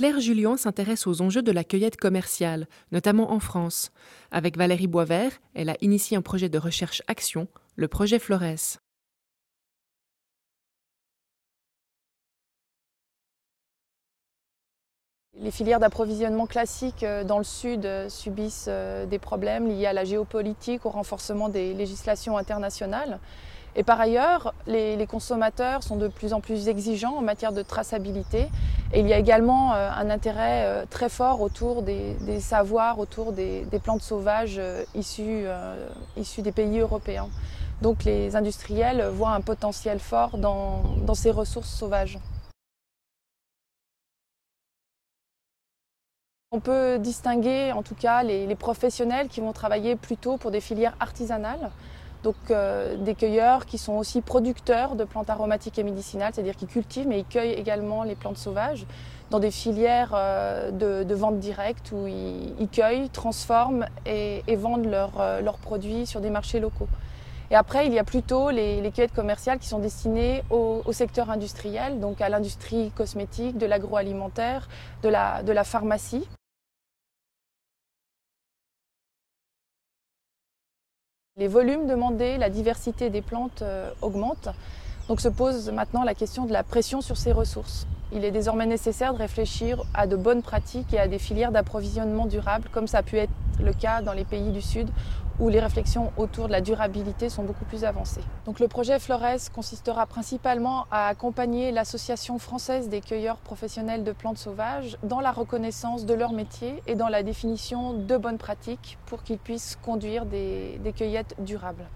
Claire Julien s'intéresse aux enjeux de la cueillette commerciale, notamment en France. Avec Valérie Boisvert, elle a initié un projet de recherche-action, le projet Flores. Les filières d'approvisionnement classiques euh, dans le sud euh, subissent euh, des problèmes liés à la géopolitique, au renforcement des législations internationales. Et par ailleurs, les, consommateurs sont de plus en plus exigeants en matière de traçabilité. Et il y a également un intérêt très fort autour des, savoirs, autour des, plantes sauvages issues, des pays européens. Donc les industriels voient un potentiel fort dans ces ressources sauvages. On peut distinguer en tout cas les, professionnels qui vont travailler plutôt pour des filières artisanales, donc euh, des cueilleurs qui sont aussi producteurs de plantes aromatiques et médicinales, c'est-à-dire qui cultivent mais ils cueillent également les plantes sauvages dans des filières euh, de, vente directe où ils, cueillent, transforment et, vendent euh, leurs produits sur des marchés locaux. Et après, il y a plutôt les, cueillettes commerciales qui sont destinées au, secteur industriel, donc à l'industrie cosmétique, de l'agroalimentaire, de la pharmacie. Les volumes demandés, la diversité des plantes euh, augmentent. Donc se pose maintenant la question de la pression sur ces ressources. Il est désormais nécessaire de réfléchir à de bonnes pratiques et à des filières d'approvisionnement durable, comme ça a pu être le cas dans les pays du Sud, où les réflexions autour de la durabilité sont beaucoup plus avancées. Donc le projet Flores consistera principalement à accompagner l'Association française des cueilleurs professionnels de plantes sauvages dans la reconnaissance de leur métier et dans la définition de bonnes pratiques pour qu'ils puissent conduire des, des cueillettes durables.